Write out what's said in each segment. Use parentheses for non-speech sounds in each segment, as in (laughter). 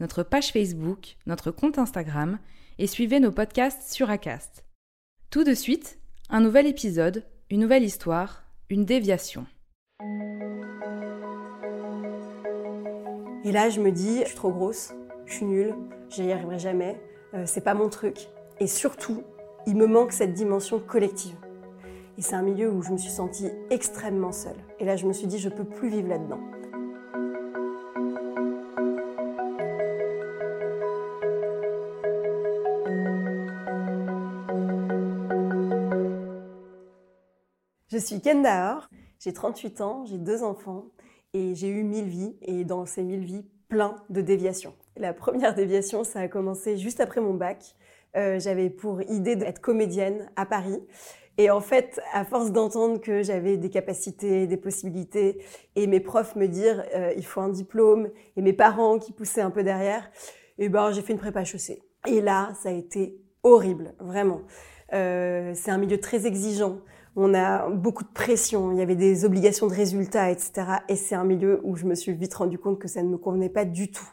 notre page Facebook, notre compte Instagram et suivez nos podcasts sur Acast. Tout de suite, un nouvel épisode, une nouvelle histoire, une déviation. Et là, je me dis, je suis trop grosse, je suis nulle, j'y arriverai jamais, euh, c'est pas mon truc. Et surtout, il me manque cette dimension collective. Et c'est un milieu où je me suis sentie extrêmement seule. Et là, je me suis dit, je peux plus vivre là-dedans. Suis Ken Dahor, j'ai 38 ans, j'ai deux enfants et j'ai eu 1000 vies et dans ces 1000 vies, plein de déviations. La première déviation, ça a commencé juste après mon bac. Euh, j'avais pour idée d'être comédienne à Paris. Et en fait, à force d'entendre que j'avais des capacités, des possibilités, et mes profs me dire euh, il faut un diplôme, et mes parents qui poussaient un peu derrière, et ben j'ai fait une prépa chaussée. Et là, ça a été horrible, vraiment. Euh, c'est un milieu très exigeant. On a beaucoup de pression, il y avait des obligations de résultats, etc. Et c'est un milieu où je me suis vite rendu compte que ça ne me convenait pas du tout.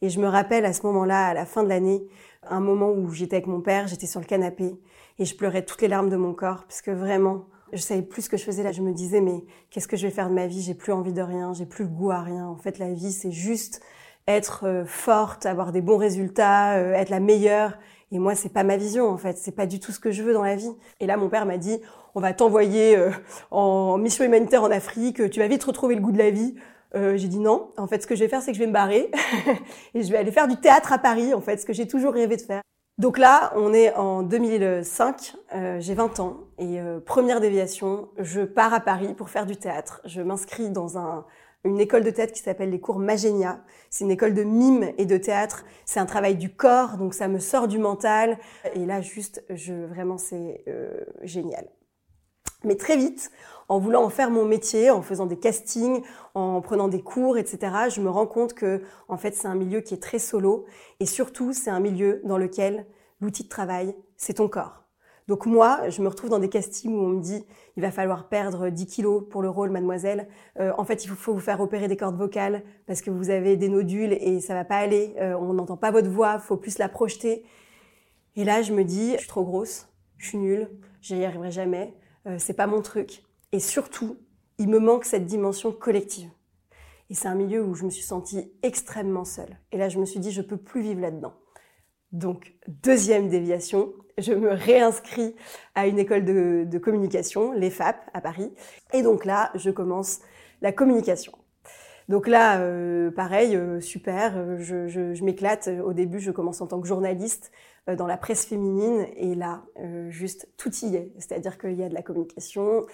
Et je me rappelle à ce moment-là, à la fin de l'année, un moment où j'étais avec mon père, j'étais sur le canapé et je pleurais toutes les larmes de mon corps parce que vraiment, je savais plus ce que je faisais là. Je me disais mais qu'est-ce que je vais faire de ma vie? J'ai plus envie de rien, j'ai plus le goût à rien. En fait, la vie c'est juste être euh, forte, avoir des bons résultats, euh, être la meilleure. Et moi, c'est pas ma vision en fait. C'est pas du tout ce que je veux dans la vie. Et là, mon père m'a dit on va t'envoyer euh, en mission humanitaire en Afrique. Tu vas vite retrouver le goût de la vie. Euh, j'ai dit non. En fait, ce que je vais faire, c'est que je vais me barrer (laughs) et je vais aller faire du théâtre à Paris, en fait, ce que j'ai toujours rêvé de faire. Donc là, on est en 2005, euh, j'ai 20 ans et euh, première déviation, je pars à Paris pour faire du théâtre. Je m'inscris dans un, une école de théâtre qui s'appelle les cours Magenia. C'est une école de mime et de théâtre. C'est un travail du corps, donc ça me sort du mental. Et là, juste, je vraiment, c'est génial. Mais très vite, en voulant en faire mon métier, en faisant des castings, en prenant des cours, etc., je me rends compte que, en fait, c'est un milieu qui est très solo. Et surtout, c'est un milieu dans lequel l'outil de travail, c'est ton corps. Donc moi, je me retrouve dans des castings où on me dit il va falloir perdre 10 kilos pour le rôle, mademoiselle. Euh, en fait, il faut vous faire opérer des cordes vocales parce que vous avez des nodules et ça va pas aller. Euh, on n'entend pas votre voix, faut plus la projeter. Et là, je me dis je suis trop grosse, je suis nulle, j'y arriverai jamais. Euh, c'est pas mon truc. Et surtout, il me manque cette dimension collective. Et c'est un milieu où je me suis sentie extrêmement seule. Et là, je me suis dit, je peux plus vivre là-dedans. Donc, deuxième déviation, je me réinscris à une école de, communication, l'EFAP, à Paris. Et donc là, je commence la communication. Donc là, euh, pareil, euh, super, euh, je, je, je m'éclate. Au début, je commence en tant que journaliste dans la presse féminine et là, juste tout y est. C'est-à-dire qu'il y a de la communication,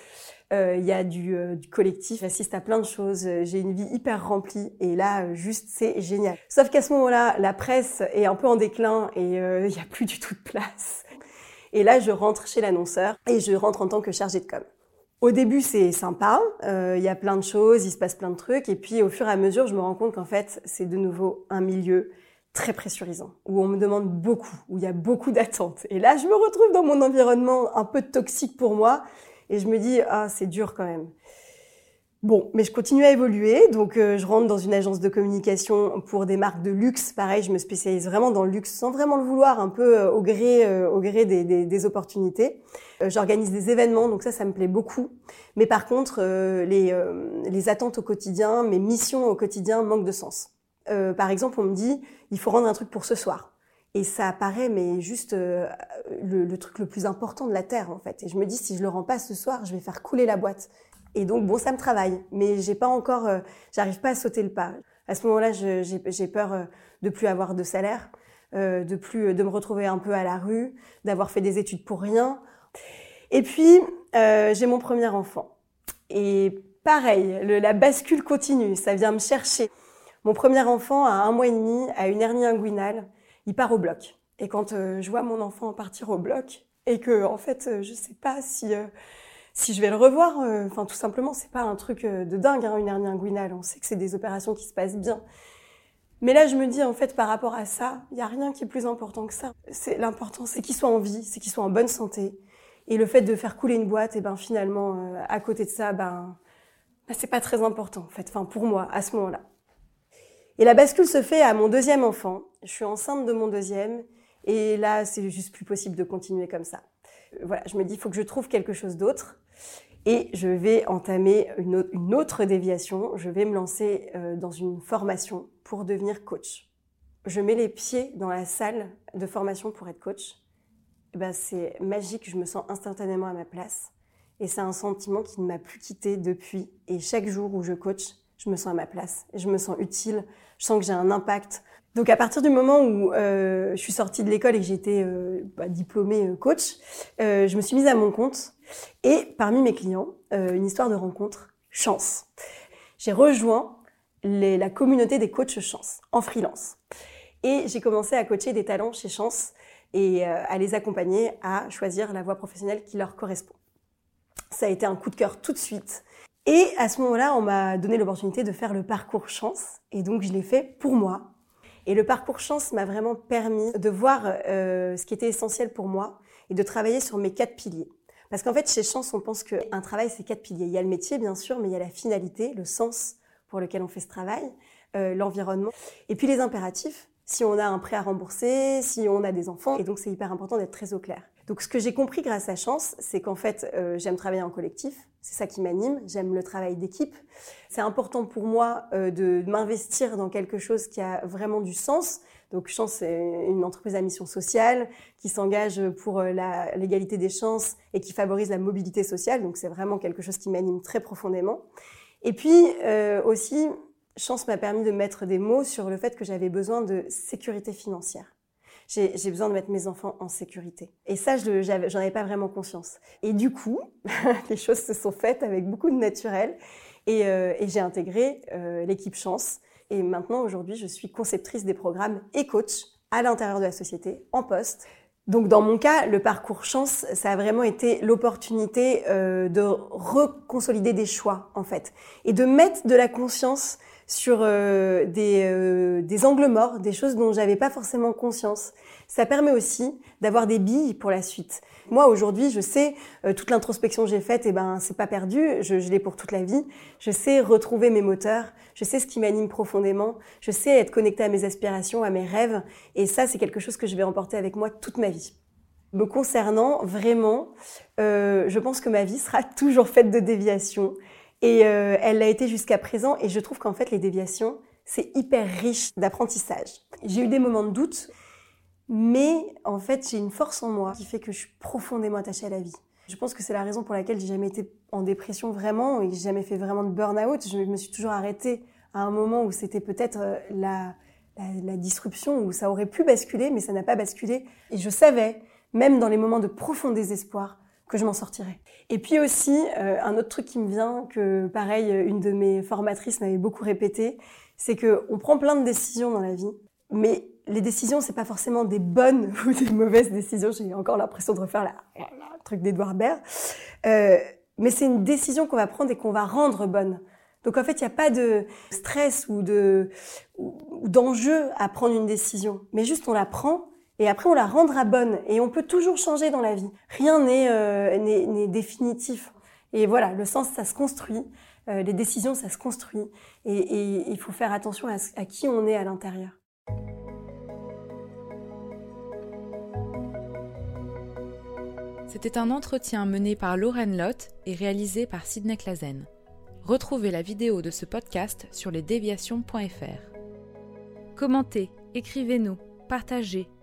il y a du, du collectif, j'assiste à plein de choses, j'ai une vie hyper remplie et là, juste, c'est génial. Sauf qu'à ce moment-là, la presse est un peu en déclin et il n'y a plus du tout de place. Et là, je rentre chez l'annonceur et je rentre en tant que chargée de com. Au début, c'est sympa, euh, il y a plein de choses, il se passe plein de trucs, et puis au fur et à mesure, je me rends compte qu'en fait, c'est de nouveau un milieu très pressurisant, où on me demande beaucoup, où il y a beaucoup d'attentes. Et là, je me retrouve dans mon environnement un peu toxique pour moi, et je me dis, ah, c'est dur quand même. Bon, mais je continue à évoluer, donc euh, je rentre dans une agence de communication pour des marques de luxe. Pareil, je me spécialise vraiment dans le luxe sans vraiment le vouloir, un peu euh, au gré, euh, au gré des, des, des opportunités. J'organise des événements, donc ça, ça me plaît beaucoup. Mais par contre, les, les attentes au quotidien, mes missions au quotidien manquent de sens. par exemple, on me dit, il faut rendre un truc pour ce soir. Et ça apparaît, mais juste euh, le, truc le plus important de la Terre, en fait. Et je me dis, si je le rends pas ce soir, je vais faire couler la boîte. Et donc, bon, ça me travaille. Mais j'ai pas encore, euh, j'arrive pas à sauter le pas. À ce moment-là, j'ai peur euh, de plus avoir de salaire, de plus, de me retrouver un peu à la rue, d'avoir fait des études pour rien. Et puis, j'ai mon premier enfant. Et pareil, la bascule continue. Ça vient me chercher. Mon premier enfant, à un mois et demi, a une hernie inguinale il part au bloc. Et quand euh, je vois mon enfant partir au bloc et que en fait euh, je sais pas si euh, si je vais le revoir, enfin tout simplement c'est pas un truc de dingue hein, une hernie inguinale. On sait que c'est des opérations qui se passent bien. Mais là je me dis en fait par rapport à ça, il y a rien qui est plus important que ça. C'est l'important c'est qu'il soit en vie, c'est qu'il soit en bonne santé. Et le fait de faire couler une boîte, et ben finalement à côté de ça, ben, ben c'est pas très important en fait. Enfin pour moi à ce moment-là. Et la bascule se fait à mon deuxième enfant. Je suis enceinte de mon deuxième. Et là, c'est juste plus possible de continuer comme ça. Voilà, je me dis, il faut que je trouve quelque chose d'autre. Et je vais entamer une autre déviation. Je vais me lancer euh, dans une formation pour devenir coach. Je mets les pieds dans la salle de formation pour être coach. ben, c'est magique, je me sens instantanément à ma place. Et c'est un sentiment qui ne m'a plus quitté depuis. Et chaque jour où je coach, je me sens à ma place, je me sens utile, je sens que j'ai un impact. Donc à partir du moment où euh, je suis sortie de l'école et que j'étais euh, bah, diplômée euh, coach, euh, je me suis mise à mon compte et parmi mes clients, une histoire de rencontre chance. J'ai rejoint la communauté des coachs chance en freelance et j'ai commencé à coacher des talents chez Chance et à les accompagner à choisir la voie professionnelle qui leur correspond. Ça a été un coup de cœur tout de suite. Et à ce moment-là, on m'a donné l'opportunité de faire le parcours chance. Et donc, je l'ai fait pour moi. Et le parcours chance m'a vraiment permis de voir euh, ce qui était essentiel pour moi et de travailler sur mes quatre piliers. Parce qu'en fait, chez Chance, on pense qu'un travail, c'est quatre piliers. Il y a le métier, bien sûr, mais il y a la finalité, le sens pour lequel on fait ce travail, euh, l'environnement, et puis les impératifs. Si on a un prêt à rembourser, si on a des enfants, et donc c'est hyper important d'être très au clair. Donc ce que j'ai compris grâce à Chance, c'est qu'en fait, euh, j'aime travailler en collectif, c'est ça qui m'anime, j'aime le travail d'équipe. C'est important pour moi euh, de, m'investir dans quelque chose qui a vraiment du sens. Donc Chance, c'est une entreprise à mission sociale qui s'engage pour euh, l'égalité des chances et qui favorise la mobilité sociale. Donc c'est vraiment quelque chose qui m'anime très profondément. Et puis aussi, Chance m'a permis de mettre des mots sur le fait que j'avais besoin de sécurité financière j'ai besoin de mettre mes enfants en sécurité. Et ça, je j'en avais pas vraiment conscience. Et du coup, (laughs) les choses se sont faites avec beaucoup de naturel. Et, euh, j'ai intégré euh, l'équipe Chance. Et maintenant, aujourd'hui, je suis conceptrice des programmes et coach à l'intérieur de la société, en poste. Donc dans mon cas, le parcours chance, ça a vraiment été l'opportunité euh, de reconsolider des choix en fait et de mettre de la conscience sur euh, des, euh, des, angles morts, des choses dont j'avais pas forcément conscience. Ça permet aussi d'avoir des billes pour la suite. Moi aujourd'hui, je sais euh, toute l'introspection que j'ai faite, eh ben c'est pas perdu, je, je l'ai pour toute la vie. Je sais retrouver mes moteurs, je sais ce qui m'anime profondément, je sais être connectée à mes aspirations, à mes rêves, et ça c'est quelque chose que je vais emporter avec moi toute ma vie. Me concernant, vraiment, je pense que ma vie sera (laughs) toujours faite de déviations. Et euh, elle l'a été jusqu'à présent. Et je trouve qu'en fait, les déviations, c'est hyper riche d'apprentissage. J'ai eu des moments de doute, mais en fait, j'ai une force en moi qui fait que je suis profondément attachée à la vie. Je pense que c'est la raison pour laquelle j'ai jamais été en dépression vraiment et j'ai jamais fait vraiment de burn-out. Je me suis toujours arrêtée à un moment où c'était peut-être euh, la, la, la, disruption, où ça aurait pu basculer, mais ça n'a pas basculé. Et je savais, même dans les moments de profond désespoir, que je m'en sortirais. Et puis aussi, euh, un autre truc qui me vient, que pareil, une de mes formatrices m'avait beaucoup répété, c'est que on prend plein de décisions dans la vie, mais les décisions, c'est pas forcément des bonnes (laughs) ou des mauvaises décisions. J'ai encore l'impression de refaire la, le truc d'Edouard Baird. Euh, mais c'est une décision qu'on va prendre et qu'on va rendre bonne. Donc en fait, il n'y a pas de stress ou de ou d'enjeu à prendre une décision, mais juste on la prend et après on la rendra bonne et on peut toujours changer dans la vie. Rien n'est euh, définitif. Et voilà, le sens ça se construit, euh, les décisions ça se construit et, il faut faire attention à, qui on est à l'intérieur. C'était un entretien mené par Lauren Lott et réalisé par Sidney Clazen. Retrouvez la vidéo de ce podcast sur lesdéviations.fr. Commentez, écrivez-nous, partagez